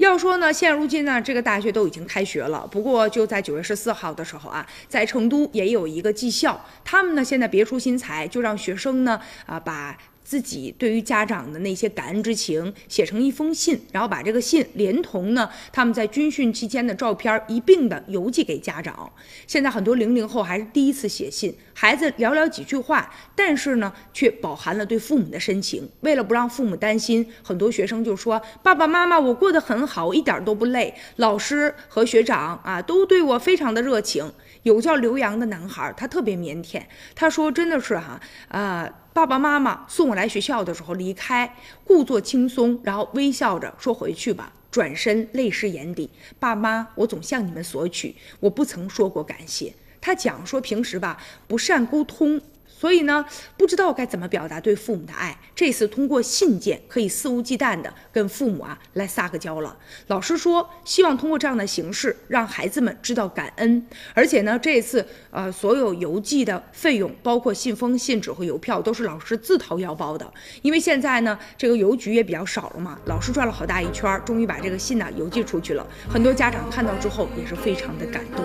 要说呢，现如今呢，这个大学都已经开学了。不过就在九月十四号的时候啊，在成都也有一个技校，他们呢现在别出心裁，就让学生呢啊把。自己对于家长的那些感恩之情写成一封信，然后把这个信连同呢他们在军训期间的照片一并的邮寄给家长。现在很多零零后还是第一次写信，孩子寥寥几句话，但是呢却饱含了对父母的深情。为了不让父母担心，很多学生就说：“爸爸妈妈，我过得很好，一点都不累。老师和学长啊都对我非常的热情。”有叫刘洋的男孩，他特别腼腆，他说：“真的是哈啊。”爸爸妈妈送我来学校的时候离开，故作轻松，然后微笑着说回去吧，转身泪湿眼底。爸妈，我总向你们索取，我不曾说过感谢。他讲说平时吧不善沟通。所以呢，不知道该怎么表达对父母的爱。这次通过信件，可以肆无忌惮的跟父母啊来撒个娇了。老师说，希望通过这样的形式，让孩子们知道感恩。而且呢，这次呃，所有邮寄的费用，包括信封、信纸和邮票，都是老师自掏腰包的。因为现在呢，这个邮局也比较少了嘛，老师转了好大一圈，终于把这个信呢邮寄出去了。很多家长看到之后也是非常的感动。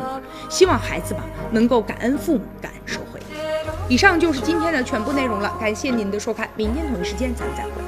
希望孩子吧能够感恩父母，感。以上就是今天的全部内容了，感谢您的收看，明天同一时间咱们再会。